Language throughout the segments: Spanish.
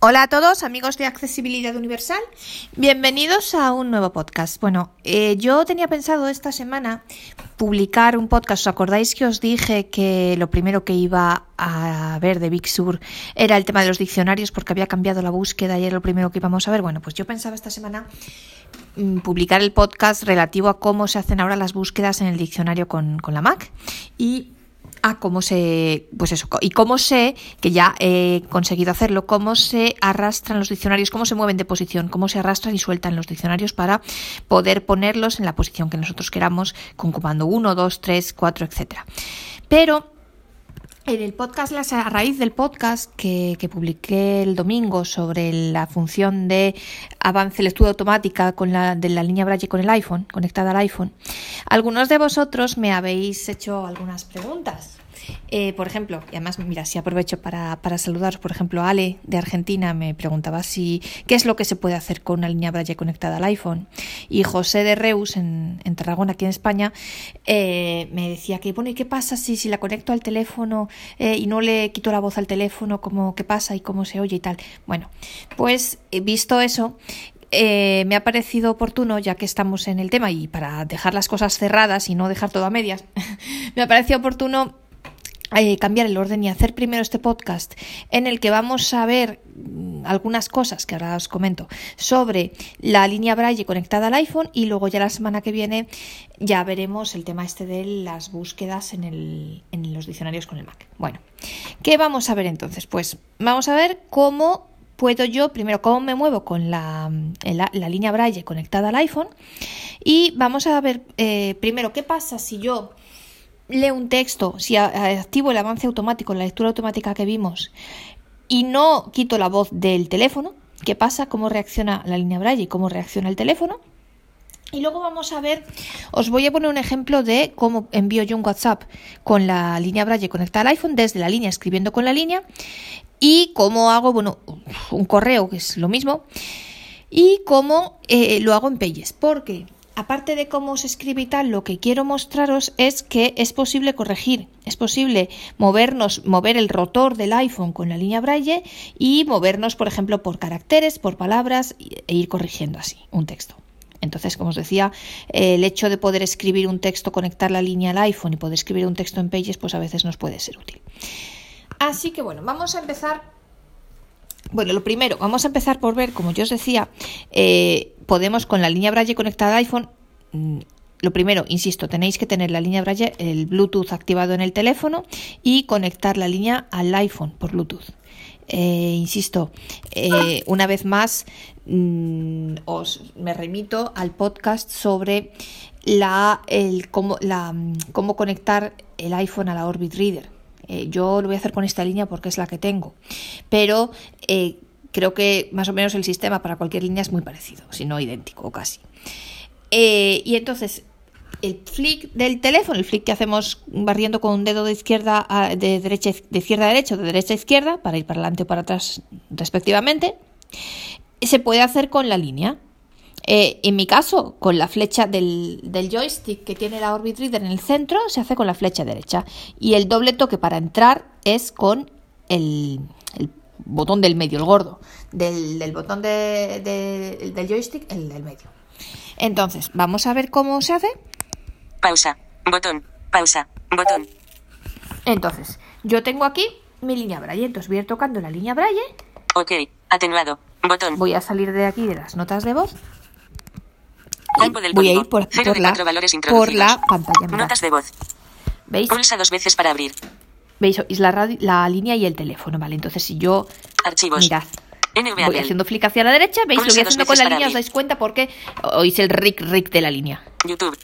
Hola a todos, amigos de Accesibilidad Universal. Bienvenidos a un nuevo podcast. Bueno, eh, yo tenía pensado esta semana publicar un podcast. ¿Os acordáis que os dije que lo primero que iba a ver de Big Sur era el tema de los diccionarios porque había cambiado la búsqueda y era lo primero que íbamos a ver? Bueno, pues yo pensaba esta semana mm, publicar el podcast relativo a cómo se hacen ahora las búsquedas en el diccionario con, con la Mac y a cómo se, pues eso, y cómo sé, que ya he conseguido hacerlo, cómo se arrastran los diccionarios, cómo se mueven de posición, cómo se arrastran y sueltan los diccionarios para poder ponerlos en la posición que nosotros queramos con comando 1, 2, 3, 4, etcétera. Pero en el podcast, a raíz del podcast que, publiqué el domingo sobre la función de avance lectura automática con la, de la línea Braille con el iPhone, conectada al iPhone, algunos de vosotros me habéis hecho algunas preguntas. Eh, por ejemplo, y además, mira, si aprovecho para, para saludaros, por ejemplo, Ale de Argentina me preguntaba si qué es lo que se puede hacer con una línea Braille conectada al iPhone. Y José de Reus, en, en Tarragona, aquí en España, eh, me decía que, bueno, ¿y qué pasa si, si la conecto al teléfono eh, y no le quito la voz al teléfono? ¿Cómo, ¿Qué pasa y cómo se oye y tal? Bueno, pues visto eso, me ha parecido oportuno, ya que estamos en el tema y para dejar las cosas cerradas y no dejar todo a medias, me ha parecido oportuno eh, cambiar el orden y hacer primero este podcast en el que vamos a ver mm, algunas cosas que ahora os comento sobre la línea Braille conectada al iPhone y luego ya la semana que viene ya veremos el tema este de las búsquedas en, el, los diccionarios con el Mac. Bueno, ¿qué vamos a ver entonces? Pues vamos a ver cómo puedo yo, primero, cómo me muevo con la, la, línea Braille conectada al iPhone y vamos a ver eh, primero qué pasa si yo leo un texto, si activo el avance automático, la lectura automática que vimos, y no quito la voz del teléfono, qué pasa, cómo reacciona la línea Braille y cómo reacciona el teléfono. Y luego vamos a ver, os voy a poner un ejemplo de cómo envío yo un WhatsApp con la línea Braille conectada al iPhone desde la línea escribiendo con la línea y cómo hago, bueno, un correo que es lo mismo y cómo eh, lo hago en Pages. Porque aparte de cómo se escribe y tal, lo que quiero mostraros es que es posible corregir, es posible movernos, mover el rotor del iPhone con la línea Braille y movernos, por ejemplo, por caracteres, por palabras e ir corrigiendo así un texto. Entonces, como os decía, el hecho de poder escribir un texto, conectar la línea al iPhone y poder escribir un texto en Pages, pues a veces nos puede ser útil. Así que bueno, vamos a empezar. Bueno, lo primero, vamos a empezar por ver, como yo os decía, eh, podemos con la línea Braille conectada al iPhone. Mm, lo primero, insisto, tenéis que tener la línea Braille, el Bluetooth activado en el teléfono y conectar la línea al iPhone por Bluetooth. Eh, insisto, eh, una vez más, mm, os me remito al podcast sobre la, el, cómo, la, mm, cómo conectar el iPhone a la Orbit Reader. Eh, yo lo voy a hacer con esta línea porque es la que tengo. Pero creo que más o menos el sistema para cualquier línea es muy parecido, si no idéntico o casi. Eh, y entonces, el flick del teléfono, el flick que hacemos barriendo con un dedo de izquierda a, de derecha de izquierda a derecha de derecha a izquierda para ir para adelante o para atrás respectivamente, se puede hacer con la línea. Eh, en mi caso, con la flecha del, joystick que tiene la Orbit Reader en el centro, se hace con la flecha derecha. Y el doble toque para entrar es con el, botón del medio, el gordo. Del, botón del joystick, el del medio. Entonces, vamos a ver cómo se hace. Pausa, botón, pausa, botón. Entonces, yo tengo aquí mi línea Braille. Entonces voy a ir tocando la línea Braille. Ok, atenuado, botón. Voy a salir de aquí de las notas de voz del voy a ir por, por, la, por la pantalla. Notas de voz. ¿Veis? Pulsa dos veces para abrir. ¿Veis? Es la, la línea y el teléfono, ¿vale? Entonces si yo... Archivos. Mirad. Voy haciendo flick hacia la derecha, ¿veis? lo voy haciendo con la línea, os dais cuenta porque oís el rick rick de la línea. YouTube.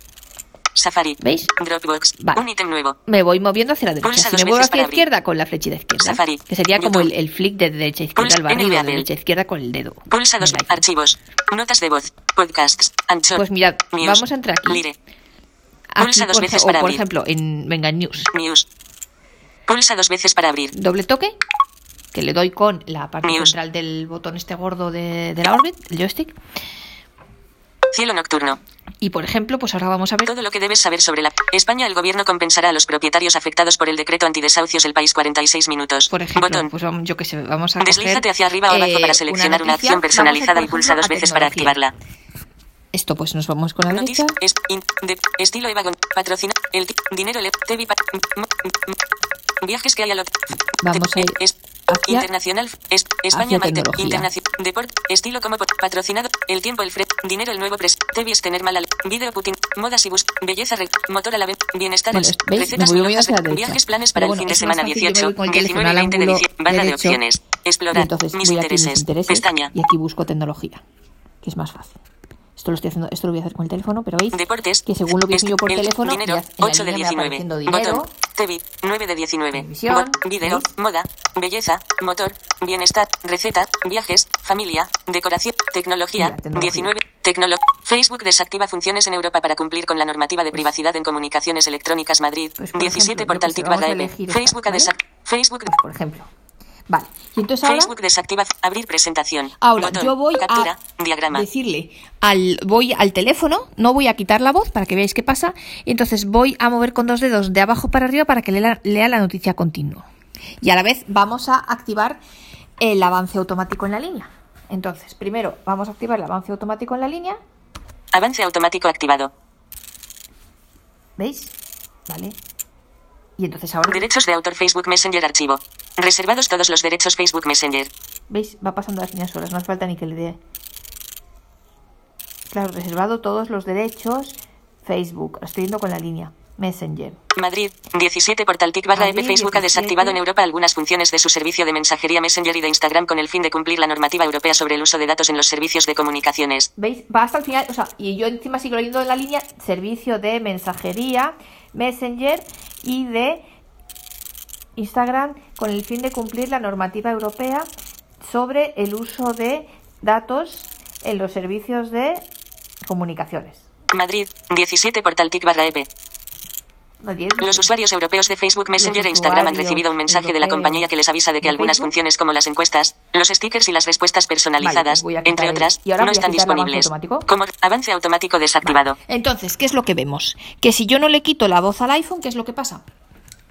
Safari. ¿Veis? Dropbox. Vale. Un ítem nuevo. Me voy moviendo hacia la derecha. Pulsa si me muevo hacia la izquierda, con la flechita izquierda. Safari. Que sería como el, YouTube. el flick de derecha a izquierda, Pulsa el barrido de derecha a izquierda con el dedo. Pulsa iPhone. archivos. Notas de voz. Podcasts. Anchor. Pues mirad, News, vamos a entrar aquí. Lire. Aquí, Pulsa dos por, veces o para por abrir. ejemplo, en, venga, en News. News. Pulsa dos veces para abrir. Doble toque, que le doy con la parte News. central del botón este gordo de, de la Orbit, el joystick. Cielo nocturno. Y por ejemplo, pues ahora vamos a ver Todo lo que debes saber sobre la España, el gobierno compensará a los propietarios afectados por el decreto antidesahucios El País 46 minutos. Por ejemplo, Botón. pues vamos, yo que sé, vamos a Deslízate hacia arriba o abajo eh, para seleccionar una, acción personalizada y pulsa dos veces para activarla. Esto pues nos vamos con la derecha. Noticia. Es, in- de- estilo Eva Patrocina. El dinero. Le, TV, pa- m- m- m- viajes que hay a lo. Vamos a ir es, hacia- internacional. Es, España hacia. Internacional. Deporte. Estilo como patrocinado. El tiempo. El fre. Dinero. El nuevo pres. TV es tener mala. Video Putin. Modas y bus. Belleza. Re, motor a la vez. Bienestar. Bueno. Recetas Me voy y. Viajes. Planes para bueno, el fin de semana más fácil, yo me 18. voy con el teléfono 19 al 20 de diciembre. Barra de opciones. Y Explorar. entonces mis intereses. mis intereses Pestaña. y aquí busco tecnología, que es más fácil. Esto lo estoy haciendo, esto lo voy a hacer con el teléfono, pero veis Deportes. que según lo que yo por el- teléfono, Dinero. ya en la 8 de línea me va 19. apareciendo dinero. Botón. TV. 9 de 19. Televisión, Bot- Video. ¿veis? Moda. Belleza. Motor. Bienestar. Receta. Viajes. Familia. Decoración. Tecnología. Mira, tecnología. 19. Tecnolo Facebook desactiva funciones en Europa para cumplir con la normativa de privacidad en comunicaciones electrónicas Madrid. Pues, por 17 ejemplo, yo Portal TIC barra Facebook, ¿vale? Facebook, Pues, por ejemplo. Vale. Y entonces ahora, Facebook desactiva. Abrir presentación. ahora Botón. yo voy Captura. a Diagrama. decirle al voy al teléfono, no voy a quitar la voz para que veáis qué pasa, y entonces voy a mover con dos dedos de abajo para arriba para que lea, lea la noticia continua. Y a la vez vamos a activar el avance automático en la línea. Entonces, primero vamos a activar el avance automático en la línea. Avance automático activado. ¿Veis? Vale. Y entonces ahora, Derechos de autor Facebook Messenger archivo. Reservados todos los derechos Facebook Messenger. ¿veis? Va pasando las líneas solas, no hace falta ni que le dé. Claro, reservado todos los derechos. Facebook, lo estoy yendo con la línea. Messenger. Madrid, 17 Portal TIC barra EP Facebook ha 17. desactivado en Europa algunas funciones de su servicio de mensajería Messenger y de Instagram con el fin de cumplir la normativa europea sobre el uso de datos en los servicios de comunicaciones. ¿Veis? Va hasta el final, o sea, y yo encima sigo leyendo en la línea servicio de mensajería, Messenger y de Instagram con el fin de cumplir la normativa europea sobre el uso de datos en los servicios de comunicaciones. Madrid, 17 Portal TIC barra EP. Los usuarios europeos de Facebook Messenger e Instagram han recibido un mensaje de la compañía que les avisa de que algunas funciones como las encuestas, los stickers y las respuestas personalizadas, entre otras, no están disponibles. Como avance automático desactivado. Entonces, ¿qué es lo que vemos? Que si yo no le quito la voz al iPhone, ¿qué es lo que pasa?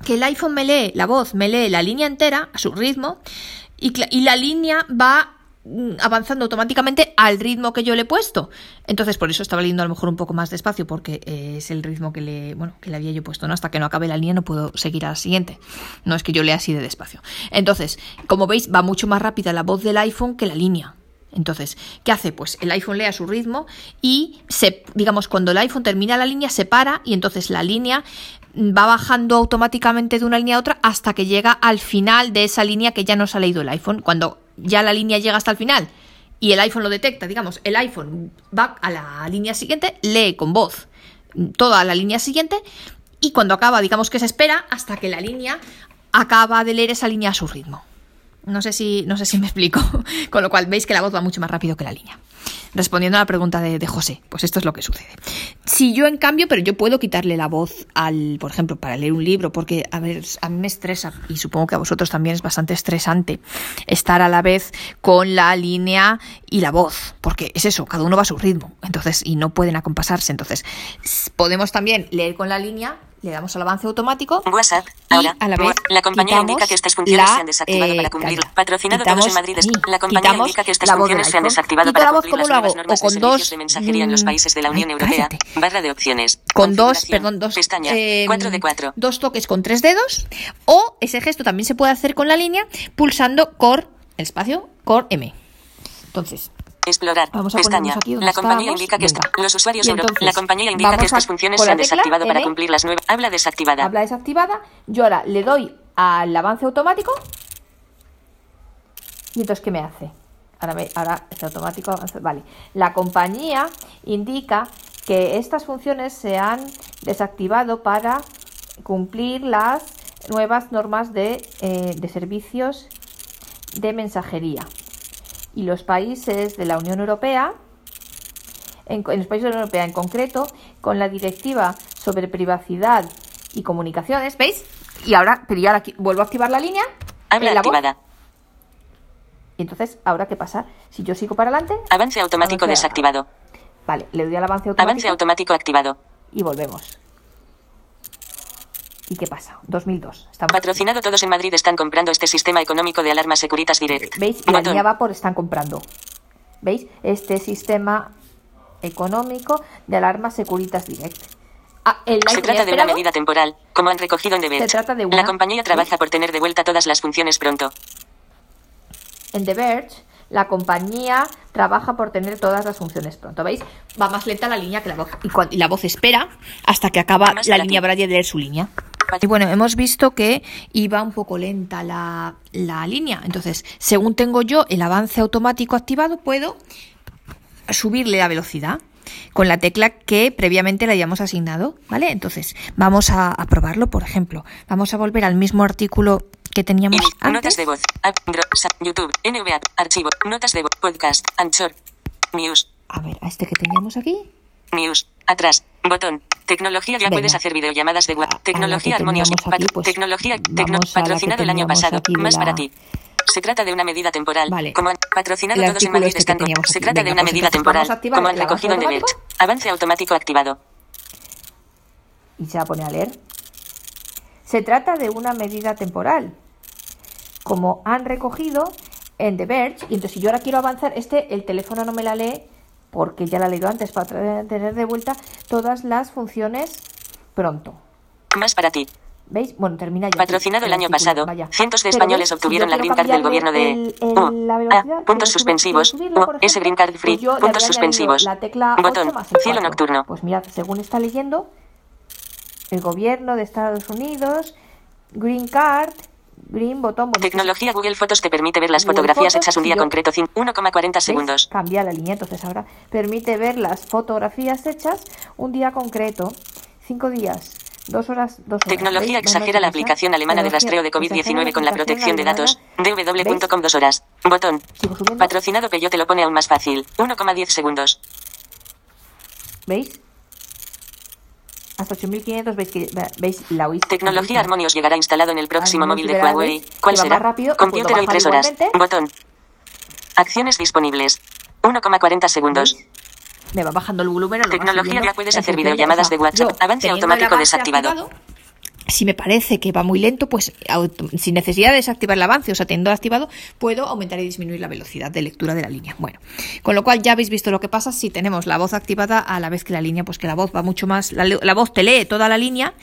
Que el iPhone me lee la voz, me lee la línea entera a su ritmo y, y la línea va avanzando automáticamente al ritmo que yo le he puesto. Entonces, por eso estaba leyendo a lo mejor un poco más despacio, porque eh, es el ritmo que le, bueno, que le había yo puesto, ¿no? Hasta que no acabe la línea no puedo seguir a la siguiente. No es que yo lea así de despacio. Entonces, como veis, va mucho más rápida la voz del iPhone que la línea. Entonces, ¿qué hace? Pues el iPhone lee a su ritmo y se, digamos, cuando el iPhone termina la línea, se para y entonces la línea va bajando automáticamente de una línea a otra hasta que llega al final de esa línea que ya nos ha leído el iPhone. Cuando ya la línea llega hasta el final y el iPhone lo detecta, digamos, el iPhone va a la línea siguiente, lee con voz toda la línea siguiente y cuando acaba, digamos que se espera hasta que la línea acaba de leer esa línea a su ritmo. No sé si, no sé si me explico. Con lo cual veis que la voz va mucho más rápido que la línea. Respondiendo a la pregunta de, José, pues esto es lo que sucede. Si yo en cambio, pero yo puedo quitarle la voz al, por ejemplo, para leer un libro, porque a ver, a mí me estresa y supongo que a vosotros también es bastante estresante estar a la vez con la línea y la voz, porque es eso, cada uno va a su ritmo, entonces y no pueden acompasarse, entonces podemos también leer con la línea, le damos al avance automático WhatsApp. Y Ahora, a la vez la compañía indica que estas funciones la, se han desactivado eh, para cumplir. calla. Patrocinado todos en Madrid. La compañía indica que estas funciones se han desactivado para la voz, cumplir las ¿cómo lo nuevas normas O con de dos, de mensajería en los mm, países de la Unión Europea. cállate. Barra de opciones. con dos, perdón, dos, Pestaña. eh, 4 de 4. dos toques con tres dedos, o ese gesto también se puede hacer con la línea pulsando Core, el espacio, Core M. Entonces, Explorar. Vamos a Pestaña. aquí La compañía estábamos. indica que Venga. los usuarios entonces, la compañía indica que estas funciones se han desactivado para cumplir las nuevas. Habla desactivada. habla desactivada, yo ahora le doy al avance automático, y entonces, ¿qué me hace? Ahora, ve- ahora es automático, avance- vale. La compañía indica que estas funciones se han desactivado para cumplir las nuevas normas de, eh, de servicios de mensajería. Y los países de la Unión Europea, en, en los países de la Unión Europea en concreto, con la directiva sobre privacidad y comunicaciones, ¿veis? Y ahora, pero yo ahora aquí vuelvo a activar la línea. Habla en la voz. activada. Y entonces, ¿ahora qué pasa? Si yo sigo para adelante, Avance automático Avance- desactivado. vale, le doy al avance automático Avance automático activado. y volvemos. ¿Y qué pasa? 2002. Estamos... Patrocinado todos en Madrid están comprando este sistema económico de alarma Securitas Direct. ¿Veis? La Botón. línea va por están comprando. ¿Veis? Este sistema económico de alarma Securitas Direct. Ah, el Se trata de una medida temporal, como han recogido en The Verge. Se trata de una- La compañía trabaja por tener de vuelta todas las funciones pronto. En The Verge, la compañía trabaja por tener todas las funciones pronto. ¿Veis? Va más lenta la línea que la voz. Y, cuan- y la voz espera hasta que acaba la para línea. Braille de leer su línea. Y bueno, hemos visto que iba un poco lenta la, la línea. Entonces, según tengo yo el avance automático activado, puedo subirle la velocidad con la tecla que previamente le hayamos asignado, ¿vale? Entonces, vamos a, a probarlo, por ejemplo. Vamos a volver al mismo artículo que teníamos Ini- antes. Notas de voz. YouTube. NVA. Archivo. Notas de voz. Podcast. Anchor. News. A ver, a este que teníamos aquí. News. Atrás. Botón. Tecnología. Ya Venga. puedes hacer videollamadas de A- a WhatsApp. la que Tecnología Armonios. teníamos aquí, Pat- pues, tecnología. tecno- patrocinado el año pasado. Más la- para ti. Se trata de una medida temporal. Vale. Como han patrocinado El todos en Madrid este que Se trata de una pues medida temporal. Como han recogido en The Verge. Avance automático activado. y se va a poner a leer. Se trata de una medida temporal, como han recogido en The Verge. Y entonces, si yo ahora quiero avanzar, este, el teléfono no me la lee porque ya la he leído antes para tener de vuelta todas las funciones pronto. Más para ti. ¿Veis? Bueno, termina ya. Patrocinado el año pasado, vaya. cientos de españoles obtuvieron si la green card del gobierno de el- el- la U, A, quiero puntos suspensivos, quiero subirla, U, por S ejemplo, green card free, pues puntos suspensivos, La tecla botón, 8 más el cielo 4. nocturno. Pues mirad, según está leyendo, el gobierno de Estados Unidos, Green Card, Green botón, bueno, Tecnología Google Fotos te permite ver las Google fotografías hechas un día yo- concreto, cin- 1,40 ¿veis? segundos. Cambia la línea, entonces ahora permite ver las fotografías hechas un día concreto, cinco días, dos horas, dos horas. Tecnología exagera la aplicación alemana de rastreo de exagera COVID-19 la con la protección de datos. Dw.com dos horas. Botón. Patrocinado Peyo te lo pone aún más fácil. 1,10 segundos. ¿Veis? Hasta 8500, veis que veis la oís. Tecnología Harmonious llegará instalado en el próximo móvil de Huawei. ¿Cuál será? rápido Computer hoy 3 bajar horas. Botón. Acciones disponibles. 1,40 segundos. Me va bajando el volumen. Tecnología, ya puedes hacer videollamadas de WhatsApp. Avance automático desactivado. Si me parece que va muy lento, pues sin necesidad de desactivar el avance, o sea, teniendo activado, puedo aumentar y disminuir la velocidad de lectura de la línea. Bueno, con lo cual ya habéis visto lo que pasa si tenemos la voz activada a la vez que la línea, pues que la voz va mucho más, la, voz te lee toda la línea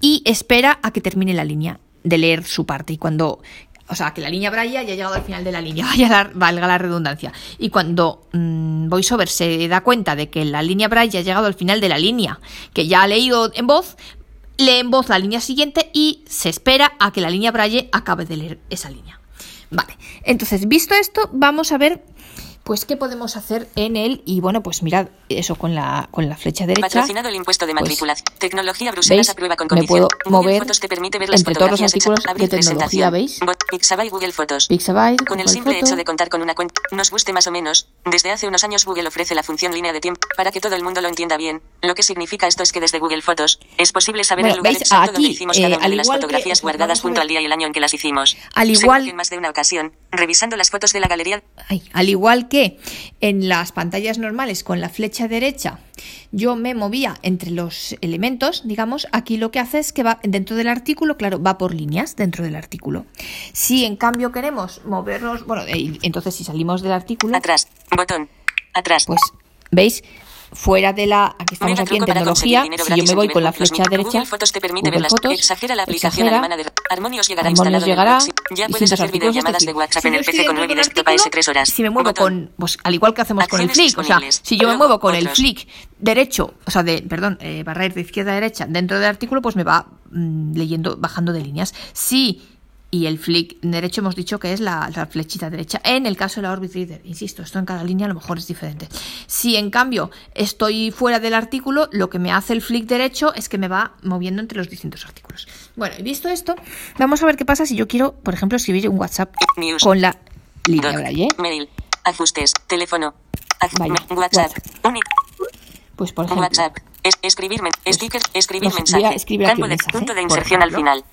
y espera a que termine la línea de leer su parte. Y cuando o sea, que la línea Braille ya ha llegado al final de la línea, vaya la- valga la redundancia. Y cuando mm, VoiceOver se da cuenta de que la línea Braille ha llegado al final de la línea, que ya ha leído en voz, lee en voz la línea siguiente y se espera a que la línea Braille acabe de leer esa línea. Vale, entonces, visto esto, vamos a ver pues qué podemos hacer en él. Y bueno, pues mirad, eso con la, con la flecha derecha. Patrocinado el impuesto de pues, matriculación. Tecnología Bruselas ¿veis? aprueba con Me condición. puedo Google mover Fotos te permite ver las entre todos los artículos de tecnología. ¿veis? Pixabay Google Fotos. Pixabay, Con el Google simple Foto. hecho de contar con una cuenta, nos guste más o menos, desde hace unos años Google ofrece la función línea de tiempo para que todo el mundo lo entienda bien. Lo que significa esto es que desde Google Fotos es posible saber Bueno, el lugar ¿veis? exacto Aquí, donde hicimos eh, cada una al de las que- fotografías pues guardadas junto al día y el año en que las hicimos. Al igual- que en más de una ocasión, revisando las fotos de la galería Ay, al igual que en las pantallas normales con la flecha derecha yo me movía entre los elementos, digamos, aquí lo que hace es que va dentro del artículo, claro, va por líneas dentro del artículo. Si en cambio queremos movernos, bueno, eh, entonces si salimos del artículo, atrás, botón, atrás. pues veis, fuera de la, aquí estamos Mega aquí en tecnología, si yo me voy con la flecha derecha, Fotos te permite Google Fotos, exagera la aplicación exagera, alemana de Harmonious llegará el llegará, Ya puedes hacer artículos, videollamadas de WhatsApp si en el PC con dentro de 9 un desktop artículo, S3 horas. Si me muevo Botón. con, pues al igual que hacemos con el flick, o sea, si yo me muevo con el flick derecho, o sea, de, perdón, eh, barra de izquierda a derecha dentro del artículo, pues me va mm, leyendo, bajando de líneas. Si y el flick derecho hemos dicho que es la, la flechita derecha. En el caso de la Orbit Reader, insisto, esto en cada línea a lo mejor es diferente. Si en cambio estoy fuera del artículo, lo que me hace el flick derecho es que me va moviendo entre los distintos artículos. Bueno, y visto esto, vamos a ver qué pasa si yo quiero, por ejemplo, escribir un WhatsApp News. con la línea Doc, Braille. Mail. Ajustes. Teléfono. Aj- Vaya, WhatsApp. Pues por ejemplo, WhatsApp. Es- escribir sticker. Escribir mensaje. Campo de mensaje, punto de por inserción al final.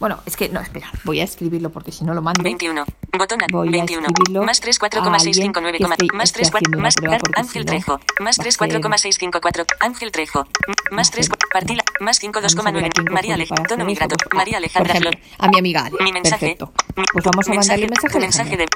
Bueno, es que no, espera, voy a escribirlo porque si no lo mando. 21. Botón voy a 21. escribirlo Más 3, a alguien 4,659, que esté- más esté 3, 4, haciendo una más Ángel Trejo. Más va a 3, ser- 4,654. Ángel Trejo. Más 3, Ángel. partila. Más 5, Vamos a ver a 2,9. quién cojo María yo Ale, para tono migrato. María Alejandra Flor. a mi amiga Ale. Mi mensaje. Perfecto. Pues vamos a mandarle un mensaje. Mensaje de.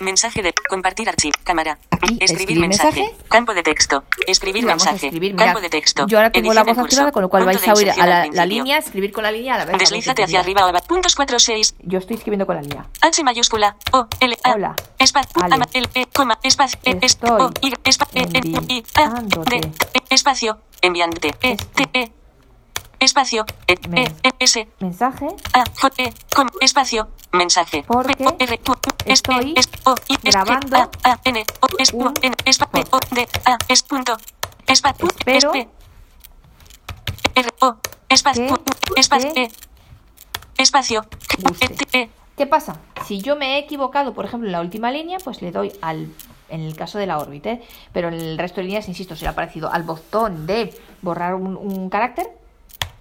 Mensaje de. Compartir archivo. Cámara. Escribir mensaje. Campo de texto. Escribir a mensaje. Campo de texto. Yo ahora tengo la voz activada, con lo cual vais a oír a la, línea, escribir con la línea a la vez. Deslízate hacia arriba. Puntos 4, 6. Yo estoy escribiendo con la línea. H mayúscula, O, L, A, Hola. espacio, L, E, coma, espacio, E, O, Y, espa- E, I, A. D, E, espacio, enviándote, E, T, E, espacio, E, E, E, S, Mensaje. A, J, E, coma, espacio, mensaje, Porque R, estoy O, I, grabando A, A, N, O, es, U, N, O, D, A, es, punto, espa, U, es, Espero P, R, O, espacio, espacio, E, espacio, G, guste. E, T, E, ¿Qué pasa? Si yo me he equivocado, por ejemplo, en la última línea, pues le doy al. En el caso de la órbita, ¿eh? pero en el resto de líneas, insisto, ha parecido al botón de borrar un, un carácter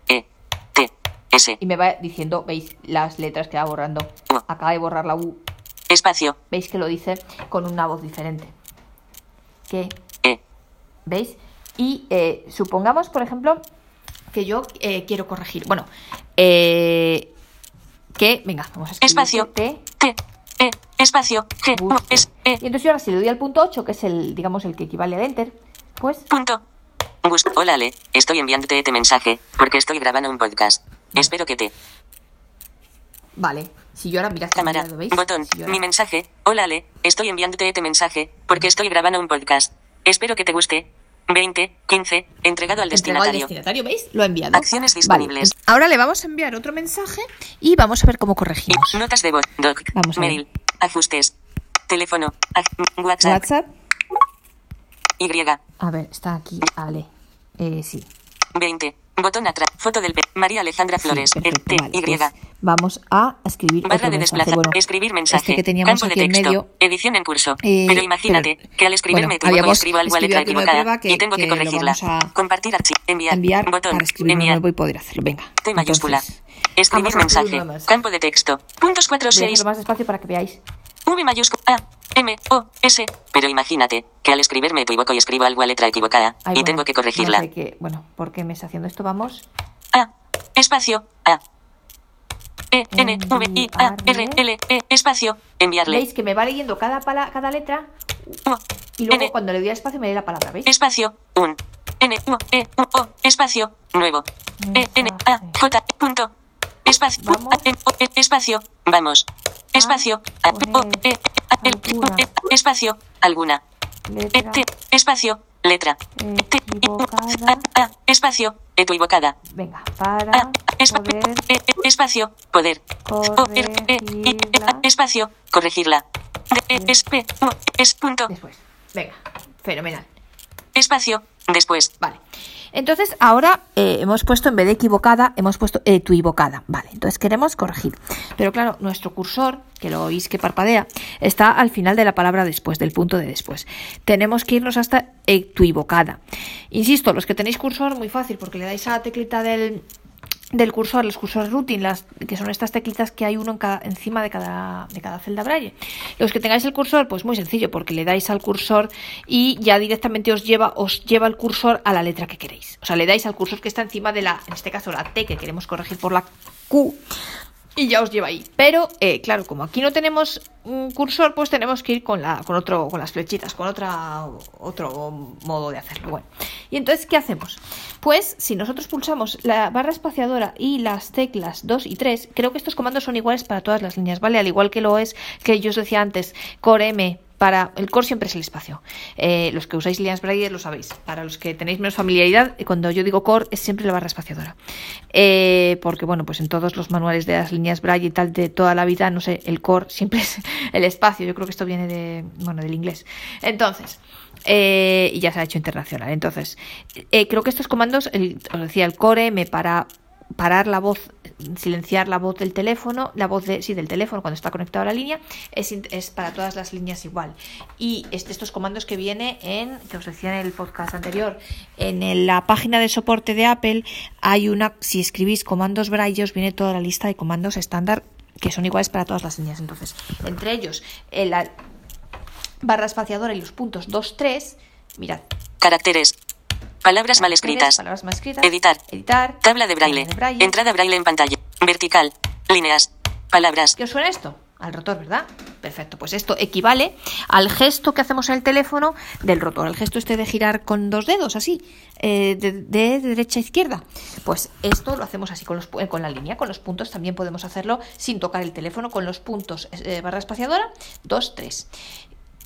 E, T, S, y me va diciendo, veis las letras que va borrando. Acaba de borrar la U, espacio, veis que lo dice con una voz diferente. ¿Qué? E, ¿Veis? Y eh, supongamos, por ejemplo, que yo eh, quiero corregir. Bueno, eh, que. Venga, vamos a escribir. Espacio. T. T, E, espacio, G, es, E, Y entonces yo ahora si le doy al punto 8, que es el, digamos, el que equivale al enter, pues punto. Hola Ale, estoy enviándote este mensaje, porque estoy grabando un podcast. Espero que te... vale. Si yo ahora mirad que Cámara, veis. botón, Si ahora- mi mensaje. Hola Ale, estoy enviándote este mensaje, porque estoy grabando un podcast. Espero que te guste. 20, 15, entregado al Entregado al destinatario. ¿veis? Lo ha enviado. Acciones disponibles. Vale. Ahora le vamos a enviar otro mensaje y vamos a ver cómo corregimos. Notas de voz, doc, Vamos a ver. mail, ajustes, teléfono, WhatsApp, WhatsApp. Y, A ver, está aquí. Ale. Eh, sí. 20, botón atrás, foto del... María Alejandra Sí, Flores, perfecto, T, vale, Y. pues vamos a escribir Barra de mensaje. desplazar. Bueno, escribir mensaje. Este que teníamos Campo de aquí en texto. medio. Edición en curso. Eh, pero imagínate pero- que al escribirme bueno, equivoco y habíamos escribo algo a letra equivocada que- y tengo que, que corregirla. vamos a Compartir archivo. Enviar. enviar Botón. para enviar. nuevo y poder hacerlo. Venga. T mayúscula. Entonces, Escribir a mensaje. Campo de texto. Puntos 4, Voy a 6. hacerlo más despacio para que veáis. V mayúscula. A. M. O. S. Pero imagínate que al escribir me equivoco y escribo algo a letra equivocada Ay, y bueno, tengo que no corregirla. sé qué- bueno, ¿por qué me está haciendo esto? Vamos. A. Espacio. A. E. N. V. I. A. R. L. E. Espacio. Enviarle. ¿Veis que me va leyendo cada, pala- cada letra y luego N. cuando le doy al espacio me lee la palabra? ¿Veis? Espacio. Un. N. U. E. U. O. Espacio. Nuevo. E. N. A. J. Punto. Espacio. A, E, espacio. Vamos. Espacio. A. O. E. A, L, alguna. E, Espacio. Alguna. E. Espacio. Letra. T. I, U, equivocada. A. A. Espacio. Equivocada. Venga, para A. Espa- poder E, E, Espacio. Poder. Espacio. Corregirla. Es punto. después. Venga, fenomenal. Espacio. Después. Vale. Entonces, ahora eh, hemos puesto, en vez de equivocada, hemos puesto equivocada. Vale, entonces queremos corregir. Pero claro, nuestro cursor, que lo oís que parpadea, está al final de la palabra después, del punto de después. Tenemos que irnos hasta equivocada. Insisto, los que tenéis cursor, muy fácil, porque le dais a la teclita del, del cursor, los cursores routing, las, que son estas teclitas que hay uno encima de cada, de cada celda braille. Los que tengáis el cursor, pues muy sencillo, porque le dais al cursor y ya directamente os lleva, os lleva el cursor a la letra que queréis. O sea, le dais al cursor que está encima de la, en este caso la T, que queremos corregir por la Q, y ya os lleva ahí. Pero, eh, claro, como aquí no tenemos un cursor, pues tenemos que ir con la, con otro, con las flechitas, con otra, otro modo de hacerlo. Bueno, y entonces, ¿qué hacemos? Pues, si nosotros pulsamos la barra espaciadora y las teclas 2 y 3, creo que estos comandos son iguales para todas las líneas, ¿vale? Al igual que lo es que yo os decía antes, core M para el core siempre es el espacio. Eh, los que usáis líneas braille lo sabéis. Para los que tenéis menos familiaridad, eh, cuando yo digo core es siempre la barra espaciadora. Eh, porque bueno, pues en todos los manuales de las líneas braille y tal de toda la vida, no sé, el core siempre es el espacio. Yo creo que esto viene de, bueno, del inglés. Entonces, eh, y ya se ha hecho internacional. Entonces, eh, creo que estos comandos, os decía, el core M para parar la voz, silenciar la voz del teléfono, la voz de, sí, del teléfono cuando está conectado a la línea, es, es para todas las líneas igual. Y estos comandos que viene en, que os decía en el podcast anterior, en el- la página de soporte de Apple hay una, si escribís comandos braille, os viene toda la lista de comandos estándar que son iguales para todas las líneas. Entonces, entre ellos, eh, la barra espaciadora y los puntos 2, 3, mirad. Caracteres. Palabras mal escritas. Palabras mal escritas. Editar. Editar. Tabla de braille. de braille. Entrada braille en pantalla. Vertical. Líneas. Palabras. ¿Qué os suena esto? Al rotor, ¿verdad? Perfecto, pues esto equivale al gesto que hacemos en el teléfono del rotor, el gesto este de girar con dos dedos, así, eh, de, de derecha a izquierda. Pues esto lo hacemos así con, los, eh, con la línea, con los puntos también podemos hacerlo sin tocar el teléfono, con los puntos eh, barra espaciadora, 2, 3.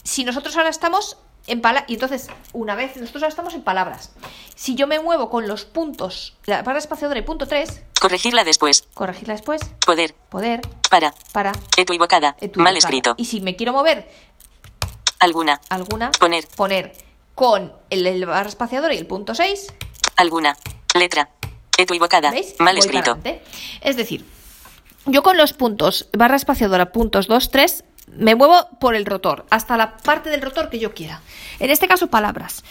Si nosotros ahora estamos en y entonces, una vez, nosotros ahora estamos en palabras. Si yo me muevo con los puntos, la barra espaciadora y punto 3, Corregirla después. corregirla después, Poder. poder, Para. para, Equivocada. equivocada. Mal escrito. Y si me quiero mover Alguna. alguna, Poner. poner con el, el barra espaciadora y el punto 6, Alguna. Letra. Equivocada. ¿veis? Mal Voy escrito. Es decir, yo con los puntos barra espaciadora puntos 2, 3 me muevo por el rotor, hasta la parte del rotor que yo quiera. En este caso, palabras.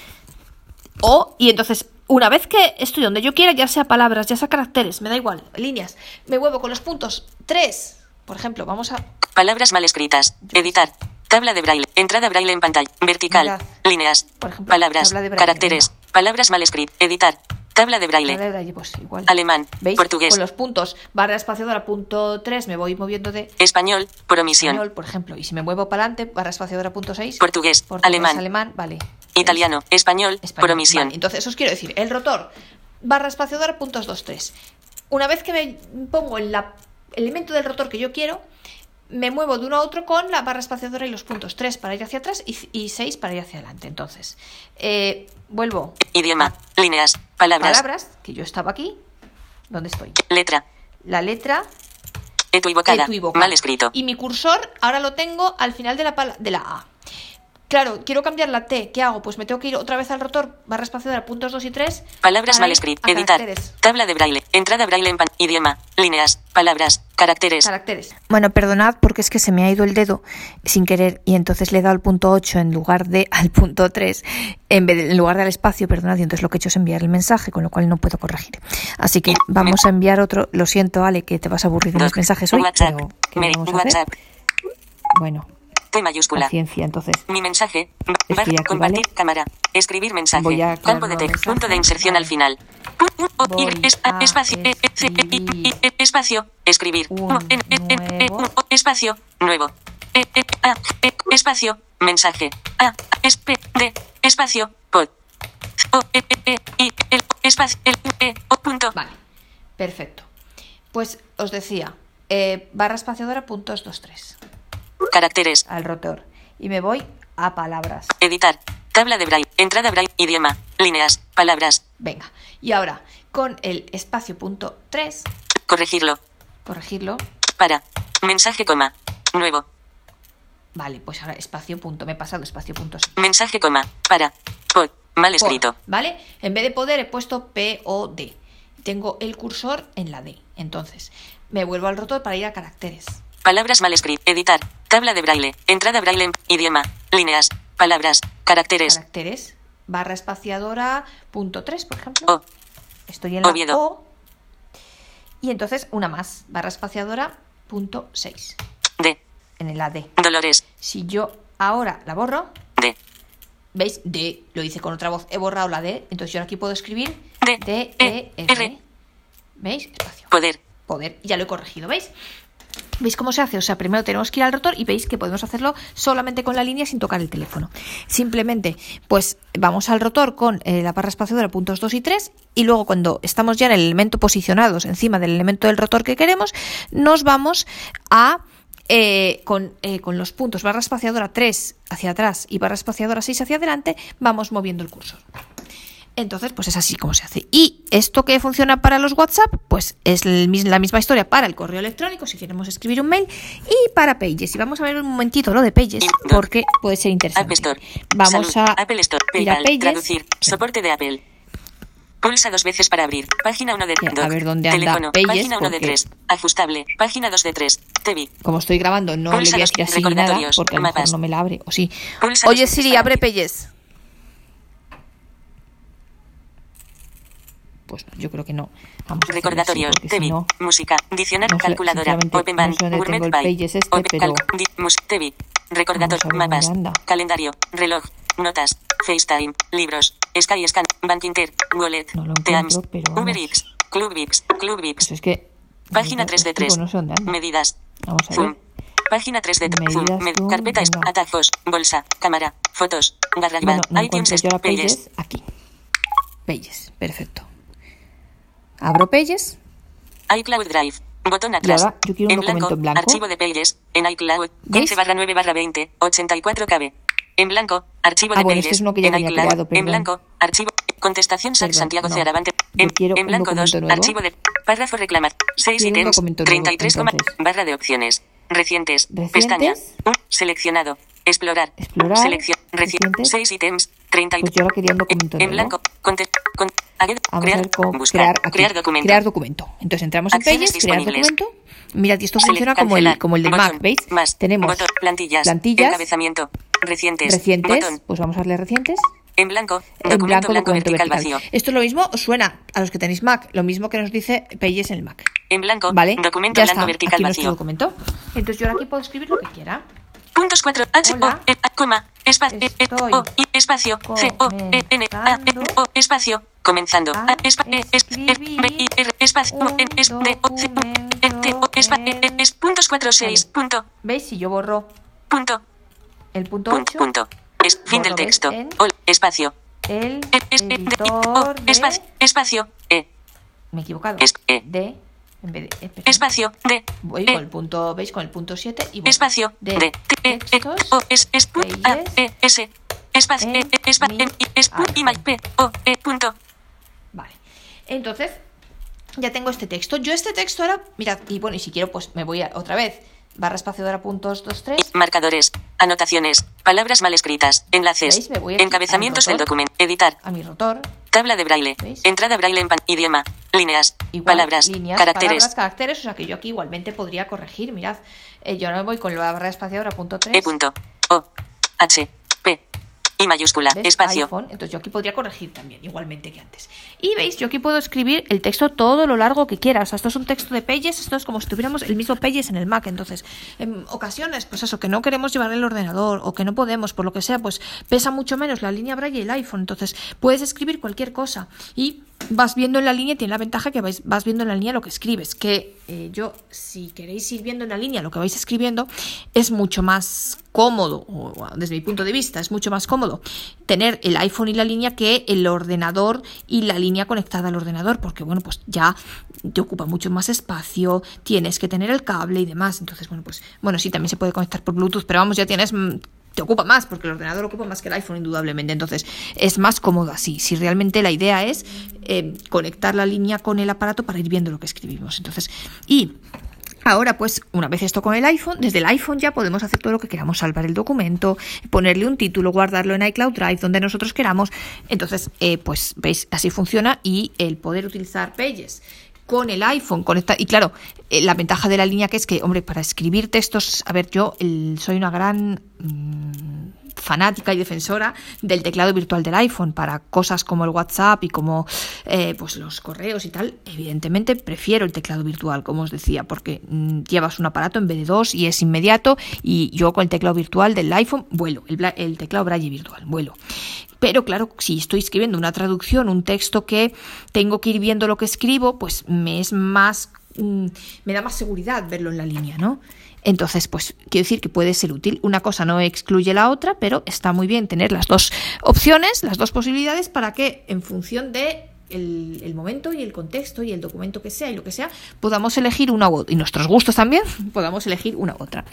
O, y entonces, una vez que estoy donde yo quiera, ya sea palabras, ya sea caracteres, me da igual, líneas, me muevo con los puntos 3, por ejemplo, vamos a... Palabras mal escritas. Editar. Tabla de braille. Entrada braille en pantalla. Vertical. Mirad. Líneas. Por ejemplo, Palabras. tabla de braille, Caracteres. Palabras mal escritas. Editar. Tabla de braille. Pues igual. Alemán. ¿Veis? Portugués. Con los puntos barra espaciadora punto 3 me voy moviendo de Español. Por omisión. español, por ejemplo. Y si me muevo para adelante, barra espaciadora punto 6. Portugués. Alemán. alemán, vale. Italiano. Español. Español, Por omisión. vale. Entonces, os quiero decir, el rotor, barra espaciadora, puntos 2, 3. Una vez que me pongo el la- elemento del rotor que yo quiero, me muevo de uno a otro con la barra espaciadora y los puntos 3 para ir hacia atrás y, 6 para ir hacia adelante. Entonces, eh, vuelvo Idioma. Líneas. Palabras. palabras, que yo estaba aquí. ¿Dónde estoy? Letra. La letra Equivocada. equivocada. Mal escrito. Y mi cursor ahora lo tengo al final de la, de la A. Claro, quiero cambiar la T. ¿Qué hago? Pues me tengo que ir otra vez al rotor, barra espaciadora, puntos 2 y 3. Palabras mal escritas. Editar. caracteres. Tabla de braille. Entrada braille en pantalla. Idioma. Líneas. Palabras. Caracteres. Caracteres. Bueno, perdonad porque es que se me ha ido el dedo sin querer y entonces le he dado al punto 8 en lugar de al punto 3, en, vez de- en lugar del espacio, perdonad, y entonces lo que he hecho es enviar el mensaje, con lo cual no puedo corregir. Así que vamos a enviar otro, lo siento Ale, que te vas a aburrir de Dos. mis mensajes hoy, WhatsApp. pero ¿qué vamos a hacer? Bueno, T mayúscula. paciencia, entonces. Mi mensaje. Bar- aquí, compartir ¿vale? cámara. Escribir mensaje. Voy a Campo de texto. Punto de inserción Vale. al final. Espacio. espacio. Escribir. Espacio. Nuevo. E- e- e- Espacio. Mensaje. A. De. Espacio. Pod. O. E. e- e- I. El. Espacio. El. E. O. Punto. Vale, perfecto. Pues os decía, eh, barra espaciadora, puntos 2, 3. Caracteres. Al rotor. Y me voy a palabras. Editar. Tabla de braille. Entrada braille. Idioma. Líneas. Palabras. Venga. Y ahora, con el espacio punto 3, Corregirlo. corregirlo. Para. Mensaje coma. Nuevo. Vale, pues ahora espacio punto. Me he pasado espacio punto. Mensaje coma. Para. Pod. Mal escrito. ¿Vale? En vez de poder he puesto P o D. Tengo el cursor en la D. Entonces, me vuelvo al rotor para ir a caracteres. Palabras mal escritas. Editar. Tabla de braille. Entrada braille. en- Idioma. Líneas. Palabras. Caracteres. Caracteres. Barra espaciadora punto 3, por ejemplo. O. Estoy en la Oviedo. O. Y entonces una más. Barra espaciadora punto 6. D. En la D. Dolores. Si yo ahora la borro, D. ¿veis? D. Lo hice con otra voz. He borrado la D. Entonces yo aquí puedo escribir D, D, E, E, R. ¿Veis? Espacio. Poder. Poder. Ya lo he corregido, ¿veis? ¿Veis cómo se hace? O sea, primero tenemos que ir al rotor y veis que podemos hacerlo solamente con la línea sin tocar el teléfono. Simplemente, pues vamos al rotor con eh, la barra espaciadora puntos 2 y 3 y luego cuando estamos ya en el elemento posicionados encima del elemento del rotor que queremos, nos vamos a... eh, con, eh, con los puntos barra espaciadora 3 hacia atrás y barra espaciadora 6 hacia adelante, vamos moviendo el cursor. Entonces, pues es así como se hace. Y esto que funciona para los WhatsApp, pues es la misma historia para el correo electrónico, si queremos escribir un mail, y para Pages. Y vamos a ver un momentito lo de Pages, porque puede ser interesante. Store. Vamos a Apple Store. ir a. Pages. Traducir. Soporte de Apple. Pulsa dos veces para abrir. Página 1 de Ya, a ver dónde anda Teléfono. Pages, Página 1 de porque- 3. Ajustable. Página 2 de 3. TV. Como estoy grabando, no le Pulsa voy a decir así nada, recordatorios, porque a lo mejor mapas. no me la abre. O sí. Pulsa Oye, Siri, abre. Pages. Pues yo creo que no. Vamos Recordatorio, TV, si no, música, diccionario, no calculadora, Open Band, no Gourmet By, este, Open, pero... TV, recordatorio, mapas, calendario, reloj, notas, FaceTime, libros, Sky Scan, Bank Inter, Wallet, no Teams, Uber Eats, Club Vips, Club Vips. Pues es que, Página 3 de 3. Medidas. Vamos a ver. Página 3 de 3. Carpeta, atajos, bolsa, cámara, fotos, GarageBand, bueno, no iTunes, Pages. Aquí. Pages, perfecto. Abro Pages. iCloud Drive. Botón atrás. Ahora, yo quiero un en documento blanco, en blanco. Archivo de Pages. En iCloud. 15 barra 9 barra 20. 84 KB. En blanco. Archivo ah, de bueno, Pages. Este es uno que ya en iCloud. creado, en blanco. Archivo. Contestación perdón, Santiago no. Cearavante. En, en blanco 2. Archivo de. Párrafo reclamar. 6 ítems. 33, nuevo, barra de opciones. Recientes. ¿Recientes? Pestaña. Seleccionado. Explorar. Explorar. Selección. Recientes. 6 ítems. 30 Pues yo quería un documento En blanco. Conte, con, Vamos crear, a ver cómo buscar, crear, documento. crear documento. Entonces entramos en Pages, crear documento. Mirad, esto funciona como el, como Botón. Mac, ¿veis? Más. Tenemos Botón. Plantillas. plantillas. Encabezamiento. Recientes. recientes, Botón. pues vamos a darle recientes. En blanco. En Documento blanco, blanco, documento vertical, vertical. vacío. Esto es lo mismo, suena a los que tenéis Mac, lo mismo que nos dice Pages en el Mac. En blanco. ¿Vale? Documento ya blanco está, vertical aquí nuestro vacío. documento. Entonces yo ahora aquí puedo escribir lo que quiera. Puntos 4. H. O. E, coma. Espacio. E, E, O. I, espacio. C. O. E, N. A. E, O. Espacio. Comenzando. a A, espa, e, es, e, B, I, R. Espacio. N. Es, D. O. C. E, T. O. Espa, E, E, es. Puntos 4. 6. Punto. ¿Veis? Si yo borro Punto. el punto Punto. 8, Punto. Es, fin del texto. Ol, espacio. el E, E, D, editor de... Espacio. Espacio. E. Me he equivocado. Es- E. De... En vez de... Espacio. D. Voy E. con el punto, ¿veis? Con el punto 7 y borro. Espacio. de. E. E. O. Es. Es. A. E. S. Espacio. E. Es. P. O. E. Punto. Vale. Entonces, ya tengo este texto. Yo este texto ahora, mirad, y bueno, y si quiero, pues me voy a, otra vez. Barra espaciadora puntos 2, 3. Marcadores, anotaciones, palabras mal escritas, enlaces, encabezamientos del documento, editar, A mi rotor. tabla de braille, ¿Veis? entrada braille en pan, idioma, líneas, Igual, palabras, líneas, caracteres, palabras, caracteres, o sea que yo aquí igualmente podría corregir, mirad, eh, yo me voy con la barra espaciadora punto 3, E punto, O, H, P, I mayúscula, ¿ves? espacio, iPhone, entonces yo aquí podría corregir también, igualmente que antes. Y veis, yo aquí puedo escribir el texto todo lo largo que quiera, o sea, esto es un texto de Pages, esto es como si tuviéramos el mismo Pages en el Mac, entonces, en ocasiones, pues eso, que no queremos llevar el ordenador o que no podemos, por lo que sea, pues pesa mucho menos la línea Braille y el iPhone, entonces puedes escribir cualquier cosa y vas viendo en la línea, tiene la ventaja que vais, vas viendo en la línea lo que escribes, que eh, yo, si queréis ir viendo en la línea lo que vais escribiendo, es mucho más cómodo, o, desde mi punto de vista, es mucho más cómodo tener el iPhone y la línea que el ordenador y la línea conectada al ordenador, porque bueno, pues ya te ocupa mucho más espacio, tienes que tener el cable y demás, entonces bueno, pues bueno, sí, también se puede conectar por Bluetooth, pero vamos, ya tienes... mm, te ocupa más, porque el ordenador ocupa más que el iPhone, indudablemente. Entonces, es más cómodo así. Si realmente la idea es eh, conectar la línea con el aparato para ir viendo lo que escribimos. Entonces, y Ahora, pues, una vez esto con el iPhone, desde el iPhone ya podemos hacer todo lo que queramos, salvar el documento, ponerle un título, guardarlo en iCloud Drive, donde nosotros queramos. Entonces, eh, pues, veis, así funciona y el poder utilizar Pages con el iPhone, conecta y claro, eh, la ventaja de la línea que es que, hombre, para escribir textos, a ver, yo soy una gran mm, fanática y defensora del teclado virtual del iPhone para cosas como el WhatsApp y como eh, pues los correos y tal. Evidentemente prefiero el teclado virtual, como os decía, porque mm, llevas un aparato en vez de dos y es inmediato y yo con el teclado virtual del iPhone vuelo, el, el teclado Braille virtual, vuelo. Pero claro, si estoy escribiendo una traducción, un texto que tengo que ir viendo lo que escribo, pues me es más, mm, me da más seguridad verlo en la línea, ¿no? Entonces, pues quiero decir que puede ser útil. Una cosa no excluye la otra, pero está muy bien tener las dos opciones, las dos posibilidades para que en función de el, el momento y el contexto y el documento que sea y lo que sea, podamos elegir una u otra. Y nuestros gustos también, podamos elegir una u otra.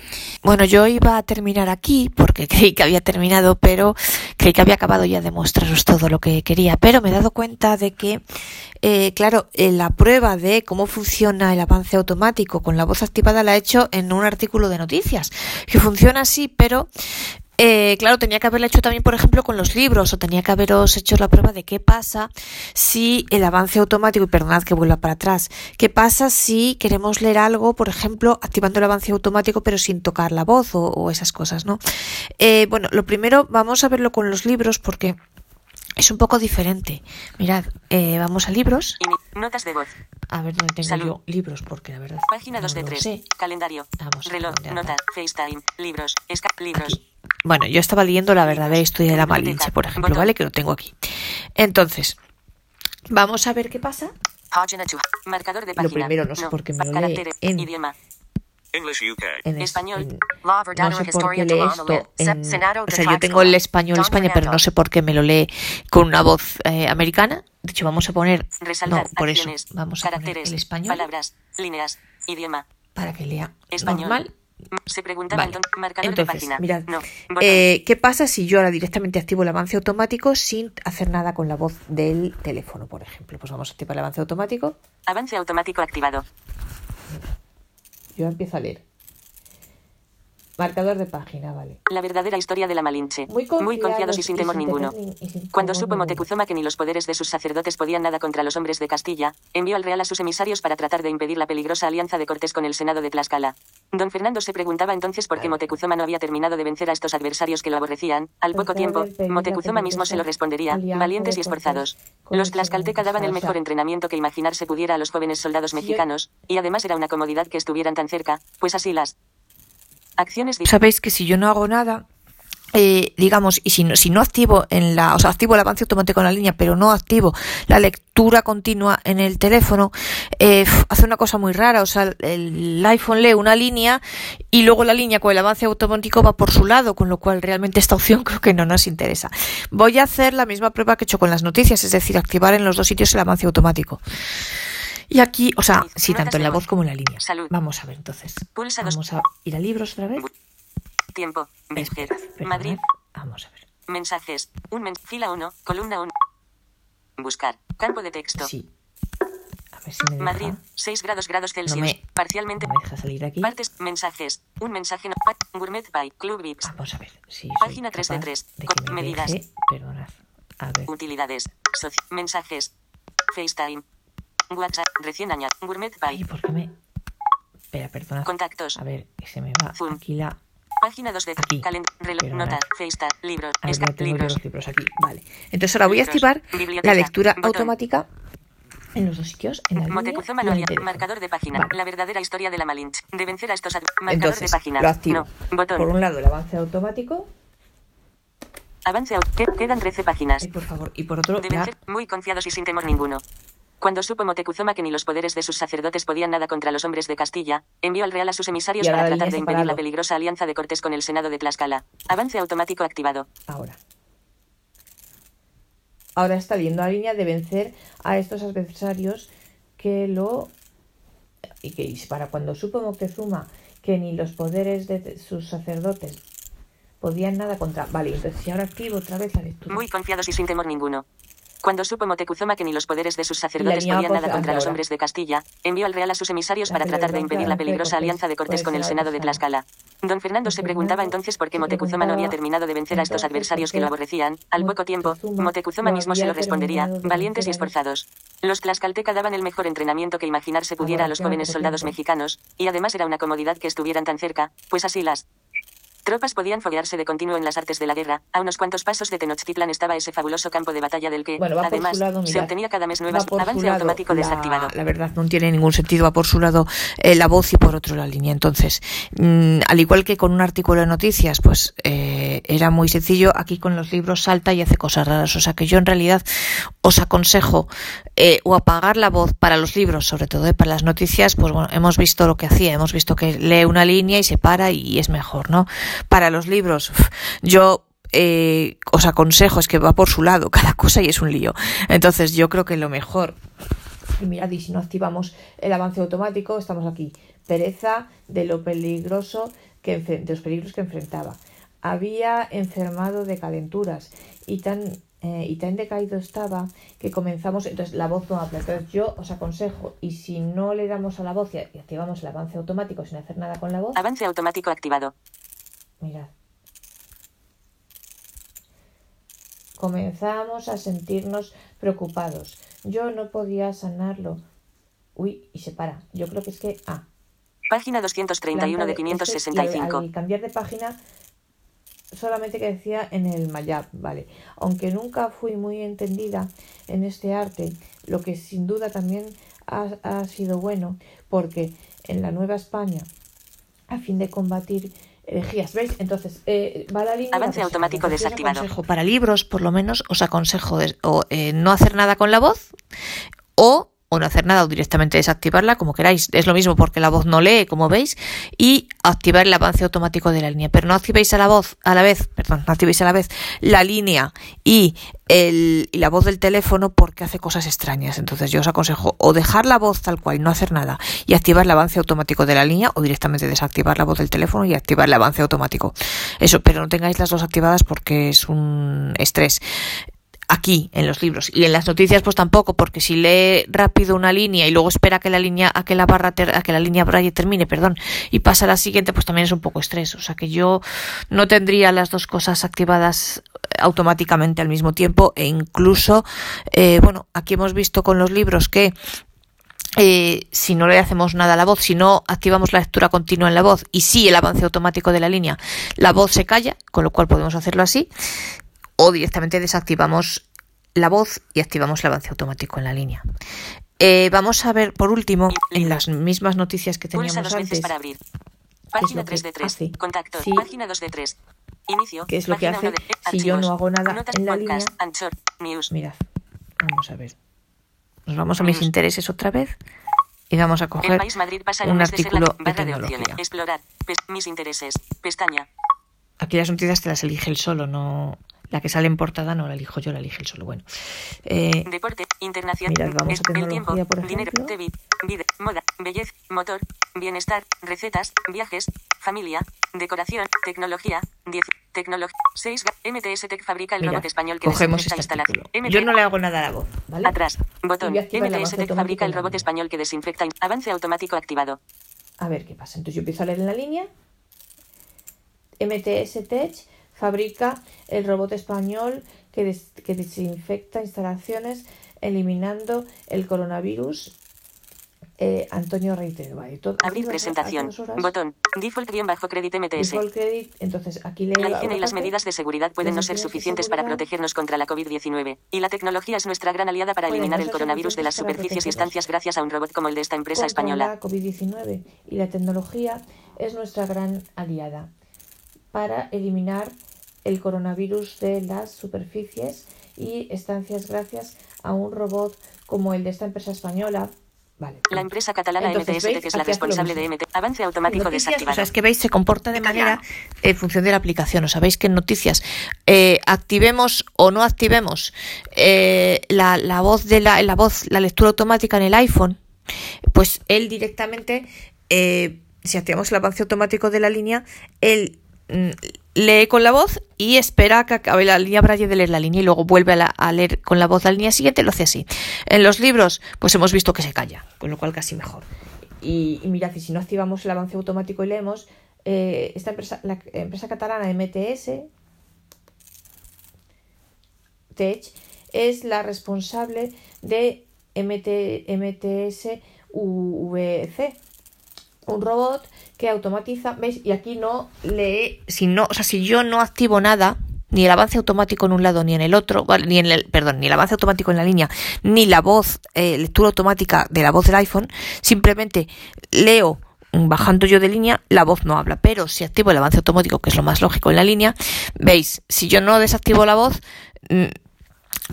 Bueno, yo iba a terminar aquí porque creí que había terminado, pero creí que había acabado ya de mostraros todo lo que quería. Pero me he dado cuenta de que, eh, claro, eh, la prueba de cómo funciona el avance automático con la voz activada la he hecho en un artículo de noticias, que funciona así, pero eh, claro, tenía que haberla hecho también, por ejemplo, con los libros, o tenía que haberos hecho la prueba de qué pasa si el avance automático, y perdonad que vuelva para atrás, qué pasa si queremos leer algo, por ejemplo, activando el avance automático, pero sin tocar la voz o, o esas cosas, ¿no? Eh, bueno, lo primero, vamos a verlo con los libros, porque es un poco diferente. Mirad, eh, vamos a libros. Notas de voz. A ver dónde tengo Salud. yo libros, porque la verdad. Página no 2 de lo 3. sé. Calendario. Vamos Reloj. Nota. FaceTime. Libros. Esca libros. Aquí. Bueno, yo estaba leyendo la verdadera historia de la. Malinche, por ejemplo. ¿vale? Que lo tengo aquí. Entonces, vamos a ver qué pasa. Página 2. Marcador de Lo primero, no sé por qué me lo lee Caracteres. en- Idioma. English UK. En es- Español. en- La no sé por historia qué lee esto en... O sea, yo tengo el español España, pero no sé por qué me lo lee con una voz eh, americana. De hecho, vamos a poner... No, por eso. Vamos a poner el español Palabras. Líneas. Idioma. para que lea Español. normal. Se preguntaba Vale. entonces. Marcador Entonces, de página. mirad, No. Eh, ¿qué pasa si yo ahora directamente activo el avance automático sin hacer nada con la voz del teléfono, por ejemplo? Pues vamos a activar el avance automático. Avance automático activado. Yo empiezo a leer. Marcador de página, vale. La verdadera historia de la Malinche. Muy Muy, confiados y sin temor ninguno. ni- y sin Cuando temor supo. Motecuzoma que ni los poderes de sus sacerdotes podían nada contra los hombres de Castilla, envió al real a sus emisarios para tratar de impedir la peligrosa alianza de Cortés con el Senado de Tlaxcala. Don Fernando se preguntaba entonces por qué Motecuzoma no había terminado de vencer a estos adversarios que lo aborrecían. Al poco tiempo, Motecuzoma mismo se lo respondería, valientes y esforzados. Los tlaxcalteca daban el mejor entrenamiento que imaginarse pudiera a los jóvenes soldados mexicanos, y además era una comodidad que estuvieran tan cerca, pues así las acciones... Sabéis que si yo no hago nada, eh, digamos, y si no, si no activo en la, o sea, activo el avance automático en la línea, pero no activo la lectura continua en el teléfono, eh, hace una cosa muy rara, o sea, el iPhone lee una línea y luego la línea con el avance automático va por su lado, con lo cual realmente esta opción creo que no nos interesa. Voy a hacer la misma prueba que he hecho con las noticias, es decir, activar en los dos sitios el avance automático. Y aquí, o sea, sí, tanto en la voz. como en la línea. Salud. Vamos a ver entonces. Pulsa. Vamos a ir a libros otra vez. Tiempo. Esperad, perdonad. Madrid. Vamos a ver. Mensajes. Un men fila 1, columna 1. Buscar. Campo de texto. Sí. A ver si me deja. Madrid. 6 grados grados Celsius. me- Parcialmente. No me deja salir aquí. Partes. Mensajes. Un mensaje. No, gourmet by Club Vips. Vamos a ver. si Página 3 de 3. De Con que me medidas. deje. Perdonad. A ver. Utilidades. Soci- mensajes. FaceTime. WhatsApp. Recién añadido. Gourmet by. ¿por qué me.? Espera, perdonad. Contactos. A ver, que se me va Zoom. aquí la. Página 2 de Aquí. Reloj. Nota. FaceTime. Libros. A ver, tengo libros. los libros aquí. Vale. Entonces ahora voy a activar la lectura Botón. automática en los dos sitios. En la el teléfono. Marcador de página. Vale. La verdadera historia de la Malinche. De vencer a estos ad- Marcador Entonces, de página. lo activo. No. Botón. Por un lado, el avance automático. Avance. au- que- Quedan 13 páginas. Ay, por favor. Y por otro, De la- vencer, muy confiados y sin temor ninguno. Cuando supo Motecuzoma que ni los poderes de sus sacerdotes podían nada contra los hombres de Castilla, envió al real a sus emisarios para tratar de impedir la peligrosa alianza de Cortés con el Senado de Tlaxcala. Avance automático activado. ahora. Ahora está viendo la línea de vencer a estos adversarios que lo. Y que para cuando supo Moctezuma que ni los poderes de sus sacerdotes podían nada contra. Vale, entonces si ahora activo otra vez la lectura. Muy confiados y sin temor ninguno. Cuando supo Motecuzoma que ni los poderes de sus sacerdotes podían nada contra los hombres de Castilla, envió al real a sus emisarios para tratar de impedir la peligrosa Cortés alianza de Cortés con el el Senado de Tlaxcala. Don Fernando se Don preguntaba entonces por qué Motecuzoma no había terminado de vencer a estos adversarios que lo aborrecían. Al poco tiempo, no mismo se lo respondería, valientes y esforzados. Los tlaxcalteca daban el mejor entrenamiento que imaginarse pudiera a los jóvenes soldados mexicanos, y además era una comodidad que estuvieran tan cerca, pues así las tropas podían foguearse de continuo en las artes de la guerra. A unos cuantos pasos de Tenochtitlan estaba ese fabuloso campo de batalla del que, Bueno, además, lado, se obtenía cada mes Va nuevas avance automático la- desactivado. La verdad no tiene ningún sentido, va por su lado eh, la voz y por otro la línea. Entonces, mm, al igual que con un artículo de noticias, pues eh, era muy sencillo, aquí con los libros salta y hace cosas raras. O sea que yo en realidad os aconsejo eh, o apagar la voz para los libros, sobre todo eh, para las noticias, pues bueno, hemos visto lo que hacía, hemos visto que lee una línea y se para y es mejor, ¿no? Para los libros, yo eh, os aconsejo, es que va por su lado cada cosa y es un lío. Entonces yo creo que lo mejor y mirad, y si no activamos el avance automático, estamos aquí. Pereza de lo peligroso que de los peligros que enfrentaba. Había enfermado de calenturas y tan eh, y tan decaído estaba que comenzamos, entonces la voz no habla. Entonces yo os aconsejo, y si no le damos a la voz y activamos el avance automático sin hacer nada con la voz, Avance automático activado. Mirad. Comenzamos a sentirnos preocupados. Yo no podía sanarlo. Uy, y se para. Yo creo que es que. Ah. Página 231 de planta es que 565. al, al cambiar de página solamente que decía en el Mayab, ¿vale? Aunque nunca fui muy entendida en este arte, lo que sin duda también ha, ha sido bueno, porque en la Nueva España, a fin de combatir herejías, ¿veis? Entonces, eh, va la línea... Avance automático desactivado. Para libros, por lo menos, os aconsejo o, eh, no hacer nada con la voz o o no hacer nada o directamente desactivarla, como queráis. Es lo mismo porque la voz no lee, como veis, y activar el avance automático de la línea. Pero no activéis a la voz, a la vez, perdón, no activéis a la vez la línea y, el, y la voz del teléfono porque hace cosas extrañas. Entonces yo os aconsejo o dejar la voz tal cual, no hacer nada, y activar el avance automático de la línea, o directamente desactivar la voz del teléfono y activar el avance automático. Eso, pero no tengáis las dos activadas porque es un estrés aquí en los libros. Y en las noticias pues tampoco porque si lee rápido una línea y luego espera que la línea a que la barra a que la línea braille termine perdón y pasa a la siguiente pues también es un poco estrés. O sea que yo no tendría las dos cosas activadas automáticamente al mismo tiempo. E incluso eh, bueno aquí hemos visto con los libros que eh, si no le hacemos nada a la voz, si no activamos la lectura continua en la voz y sí el avance automático de la línea, la voz se calla, con lo cual podemos hacerlo así o directamente desactivamos la voz y activamos el avance automático en la línea. Eh, vamos a ver por último en las mismas noticias que teníamos antes. Para abrir. Página 3 de 3. Contacto. página 2 de 3. Inicio. ¿Qué es lo que hace si yo no hago nada en la línea? Mirad, vamos a ver. Nos vamos a mis intereses otra vez y vamos a coger un artículo de tecnología. Explorar. mis intereses. Pestaña. Aquí las noticias te las elige él solo, no la que sale en portada no la elijo yo, la elige el solo. Bueno. Eh, Deporte, internacional. Mirad, vamos a el tiempo, por dinero, TV, vida, moda, belleza, motor, bienestar, recetas, viajes, familia, decoración, tecnología, 10, tecnología, 6, MTS Tech fabrica el robot español que cogemos esta instalación. Yo no le hago nada a la voz, ¿vale? Atrás, botón, MTS Tech fabrica el robot español que desinfecta, avance automático activado. A ver qué pasa. Entonces yo empiezo a leer en la línea. MTS Tech fabrica el robot español que, que desinfecta instalaciones eliminando el coronavirus eh, Antonio Reitero. Abrir presentación. Botón. Default-credit MTS. Default credit. Entonces, aquí le La higiene y las medidas de seguridad pueden no ser suficientes para protegernos contra la COVID-19. Y la tecnología es nuestra gran aliada para eliminar el coronavirus de las superficies y estancias gracias a un robot como el de esta empresa española. La COVID-19 y la tecnología es nuestra gran aliada para eliminar el coronavirus de las superficies y estancias gracias a un robot como el de esta empresa española. Vale. La empresa catalana MTS, que es la responsable de MT, avance automático desactivado. O sea, es que veis, se comporta de manera en función de la aplicación. O sabéis que en noticias eh, activemos o no activemos eh, la, la, voz de la, la voz, la lectura automática en el iPhone, pues él directamente, eh, si activamos el avance automático de la línea, él lee con la voz y espera que acabe la línea braille de leer la línea y luego vuelve a, leer con la voz la línea siguiente, lo hace así. En los libros, pues hemos visto que se calla, con lo cual casi mejor. Y, mirad, si no activamos el avance automático y leemos, eh, esta empresa, la empresa catalana MTS, Tech, es la responsable de MT, MTS VC, un robot que automatiza, ¿veis? Y aquí no lee, si no, o sea, si yo no activo nada, ni el avance automático en un lado ni en el otro, ni en el, perdón, ni el avance automático en la línea, ni la voz, eh, lectura automática de la voz del iPhone, simplemente leo bajando yo de línea, la voz no habla. Pero si activo el avance automático, que es lo más lógico en la línea, veis, si yo no desactivo la voz, mm,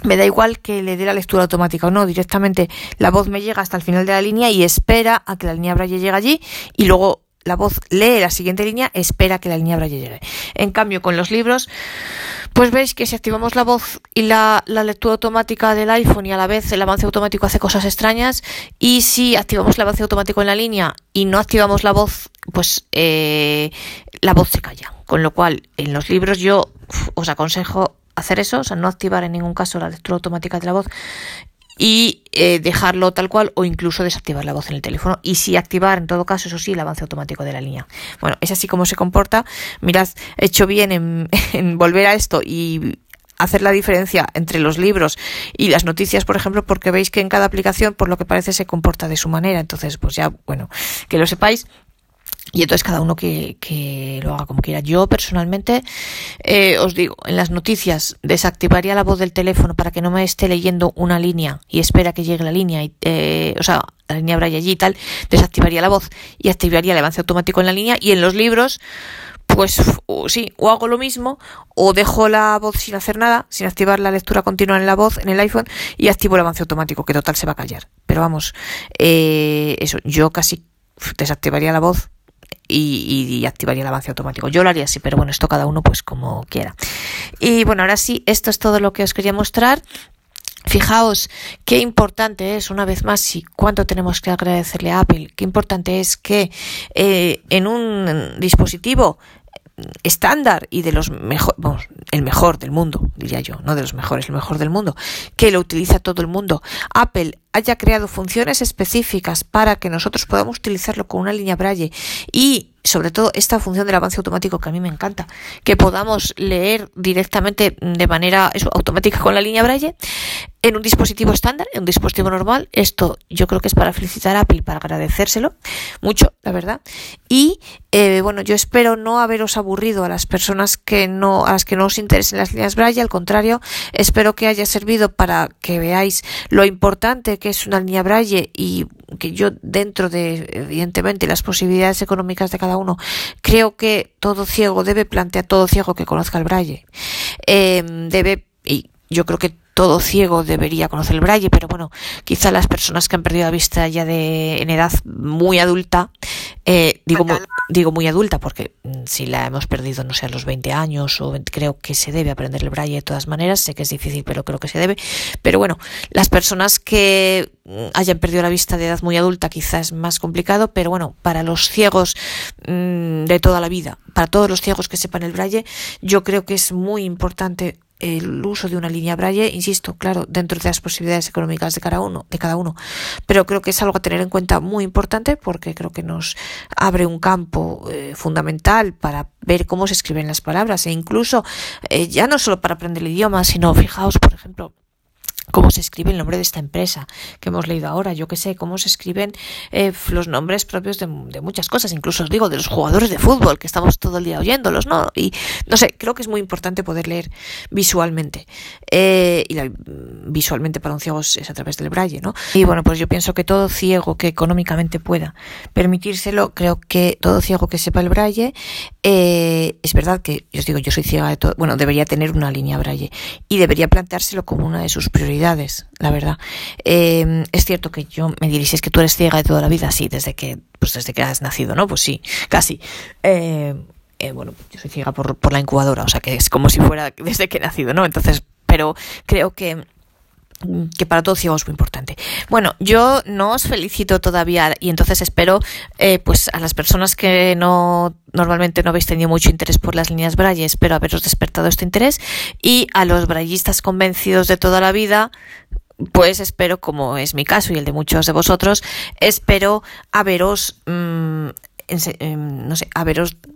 me da igual que le dé la lectura automática o no, directamente la voz me llega hasta el final de la línea y espera a que la línea Braille llegue allí y luego la voz lee la siguiente línea, espera que la línea Braille llegue. En cambio, con los libros, pues veis que si activamos la voz y la, lectura automática del iPhone y a la vez el avance automático hace cosas extrañas, y si activamos el avance automático en la línea y no activamos la voz, pues eh, la voz se calla. Con lo cual, en los libros yo os aconsejo hacer eso, o sea, no activar en ningún caso la lectura automática de la voz y eh, dejarlo tal cual o incluso desactivar la voz en el teléfono. Y si activar en todo caso eso sí el avance automático de la línea. Bueno es así como se comporta. Mirad he hecho bien en, en volver a esto y hacer la diferencia entre los libros y las noticias, por ejemplo, porque veis que en cada aplicación, por lo que parece, se comporta de su manera. Entonces, pues ya, bueno, que lo sepáis y entonces cada uno que, que, lo haga como quiera. Yo personalmente eh, os digo, en las noticias desactivaría la voz del teléfono para que no me esté leyendo una línea y espera que llegue la línea, y, eh, o sea, la línea Braille allí y tal, desactivaría la voz y activaría el avance automático en la línea y en los libros pues sí, o hago lo mismo, o dejo la voz sin hacer nada, sin activar la lectura continua en la voz, en el iPhone, y activo el avance automático, que total se va a callar. Pero vamos, eh, eso, yo casi desactivaría la voz y, activaría el avance automático. Yo lo haría así, pero bueno, esto cada uno pues como quiera. Y bueno, ahora sí, esto es todo lo que os quería mostrar. Fijaos qué importante es, una vez más, y cuánto tenemos que agradecerle a Apple, qué importante es que eh, en un dispositivo estándar y de los vamos, el mejor del mundo, diría yo, no de los mejores, el mejor del mundo, que lo utiliza todo el mundo. Apple haya creado funciones específicas para que nosotros podamos utilizarlo con una línea Braille y sobre todo esta función del avance automático que a mí me encanta, que podamos leer directamente de manera automática con la línea Braille en un dispositivo estándar, en un dispositivo normal. Esto yo creo que es para felicitar a Apple, para agradecérselo mucho, la verdad. Y eh, bueno, yo espero no haberos aburrido a las personas que no, a las que no os interesen las líneas Braille, al contrario, espero que haya servido para que veáis lo importante que es una línea Braille y que yo dentro de evidentemente las posibilidades económicas de cada uno. Creo que todo ciego debe plantear todo ciego que conozca el Braille. Eh, debe y yo creo que todo ciego debería conocer el braille, pero bueno, quizá las personas que han perdido la vista ya de en edad muy adulta, eh, digo, muy, digo muy adulta porque mm, si la hemos perdido, no sé, a los 20 años o creo que se debe aprender el braille de todas maneras, sé que es difícil, pero creo que se debe, pero bueno, las personas que mm, hayan perdido la vista de edad muy adulta quizás es más complicado, pero bueno, para los ciegos mmm, de toda la vida, para todos los ciegos que sepan el braille, yo creo que es muy importante el uso de una línea Braille, insisto, claro, dentro de las posibilidades económicas de cada uno, de cada uno, pero creo que es algo a tener en cuenta muy importante porque creo que nos abre un campo eh, fundamental para ver cómo se escriben las palabras. E incluso eh, ya no solo para aprender el idioma, sino fijaos, por ejemplo, cómo se escribe el nombre de esta empresa que hemos leído ahora, yo que sé, cómo se escriben eh, los nombres propios de, muchas cosas, incluso os digo de los jugadores de fútbol que estamos todo el día oyéndolos, ¿no? Y no sé, creo que es muy importante poder leer visualmente. Eh, y la, visualmente para un ciego es a través del braille, ¿no? Y bueno, pues yo pienso que todo ciego que económicamente pueda permitírselo, creo que todo ciego que sepa el braille, eh, es verdad que, os digo, yo soy ciega de todo, bueno, debería tener una línea braille y debería planteárselo como una de sus prioridades la verdad. Eh, es cierto que yo me diréis, que tú eres ciega de toda la vida, sí, desde que, pues desde que has nacido, ¿no? Pues sí, casi. Eh, eh, bueno, yo soy ciega por, por la incubadora, o sea que es como si fuera desde que he nacido, ¿no? Entonces, pero creo que que para todo ciego es muy importante. Bueno, yo no os felicito todavía y entonces espero eh, pues a las personas que no normalmente no habéis tenido mucho interés por las líneas braille, espero haberos despertado este interés y a los braillistas convencidos de toda la vida pues espero, como es mi caso y el de muchos de vosotros, espero haberos, mmm, no sé, haberos Mm,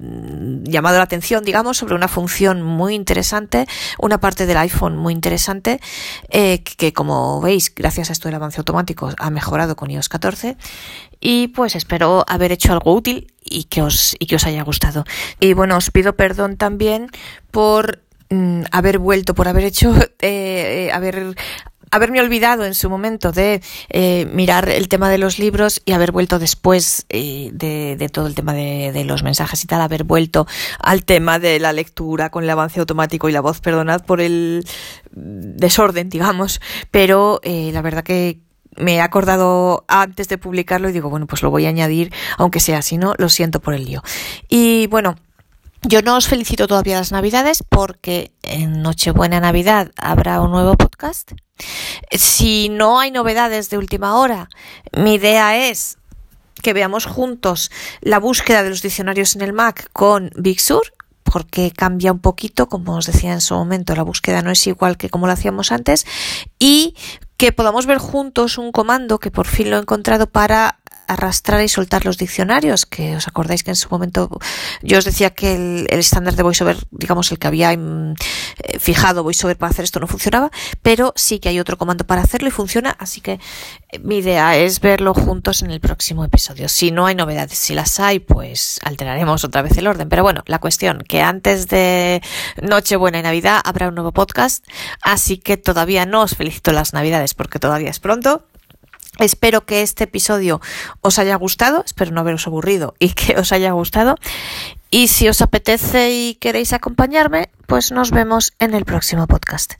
llamado la atención, digamos, sobre una función muy interesante, una parte del iPhone muy interesante, eh, que como veis, gracias a esto del avance automático, ha mejorado con iOS 14. Y pues espero haber hecho algo útil y que os, y que os haya gustado. Y bueno, os pido perdón también por mm, haber vuelto, por haber hecho, eh, eh haber haberme olvidado en su momento de eh, mirar el tema de los libros y haber vuelto después eh, de, todo el tema de, de, los mensajes y tal, haber vuelto al tema de la lectura con el avance automático y la voz, perdonad por el desorden, digamos, pero eh, la verdad que me he acordado antes de publicarlo y digo, bueno, pues lo voy a añadir, aunque sea así, ¿no? Lo siento por el lío. Y bueno, yo no os felicito todavía las Navidades porque en Nochebuena Navidad habrá un nuevo podcast. Si no hay novedades de última hora, mi idea es que veamos juntos la búsqueda de los diccionarios en el Mac con Big Sur, porque cambia un poquito, como os decía en su momento, la búsqueda no es igual que como lo hacíamos antes, y que podamos ver juntos un comando que por fin lo he encontrado para arrastrar y soltar los diccionarios, que os acordáis que en su momento yo os decía que el, estándar de VoiceOver, digamos el que había mm, eh, fijado VoiceOver para hacer esto no funcionaba, pero sí que hay otro comando para hacerlo y funciona, así que eh, mi idea es verlo juntos en el próximo episodio. Si no hay novedades, si las hay, pues alteraremos otra vez el orden. Pero bueno, la cuestión que antes de Nochebuena y Navidad habrá un nuevo podcast, así que todavía no os felicito las Navidades porque todavía es pronto. Espero que este episodio os haya gustado, espero no haberos aburrido y que os haya gustado. Y si os apetece y queréis acompañarme, pues nos vemos en el próximo podcast.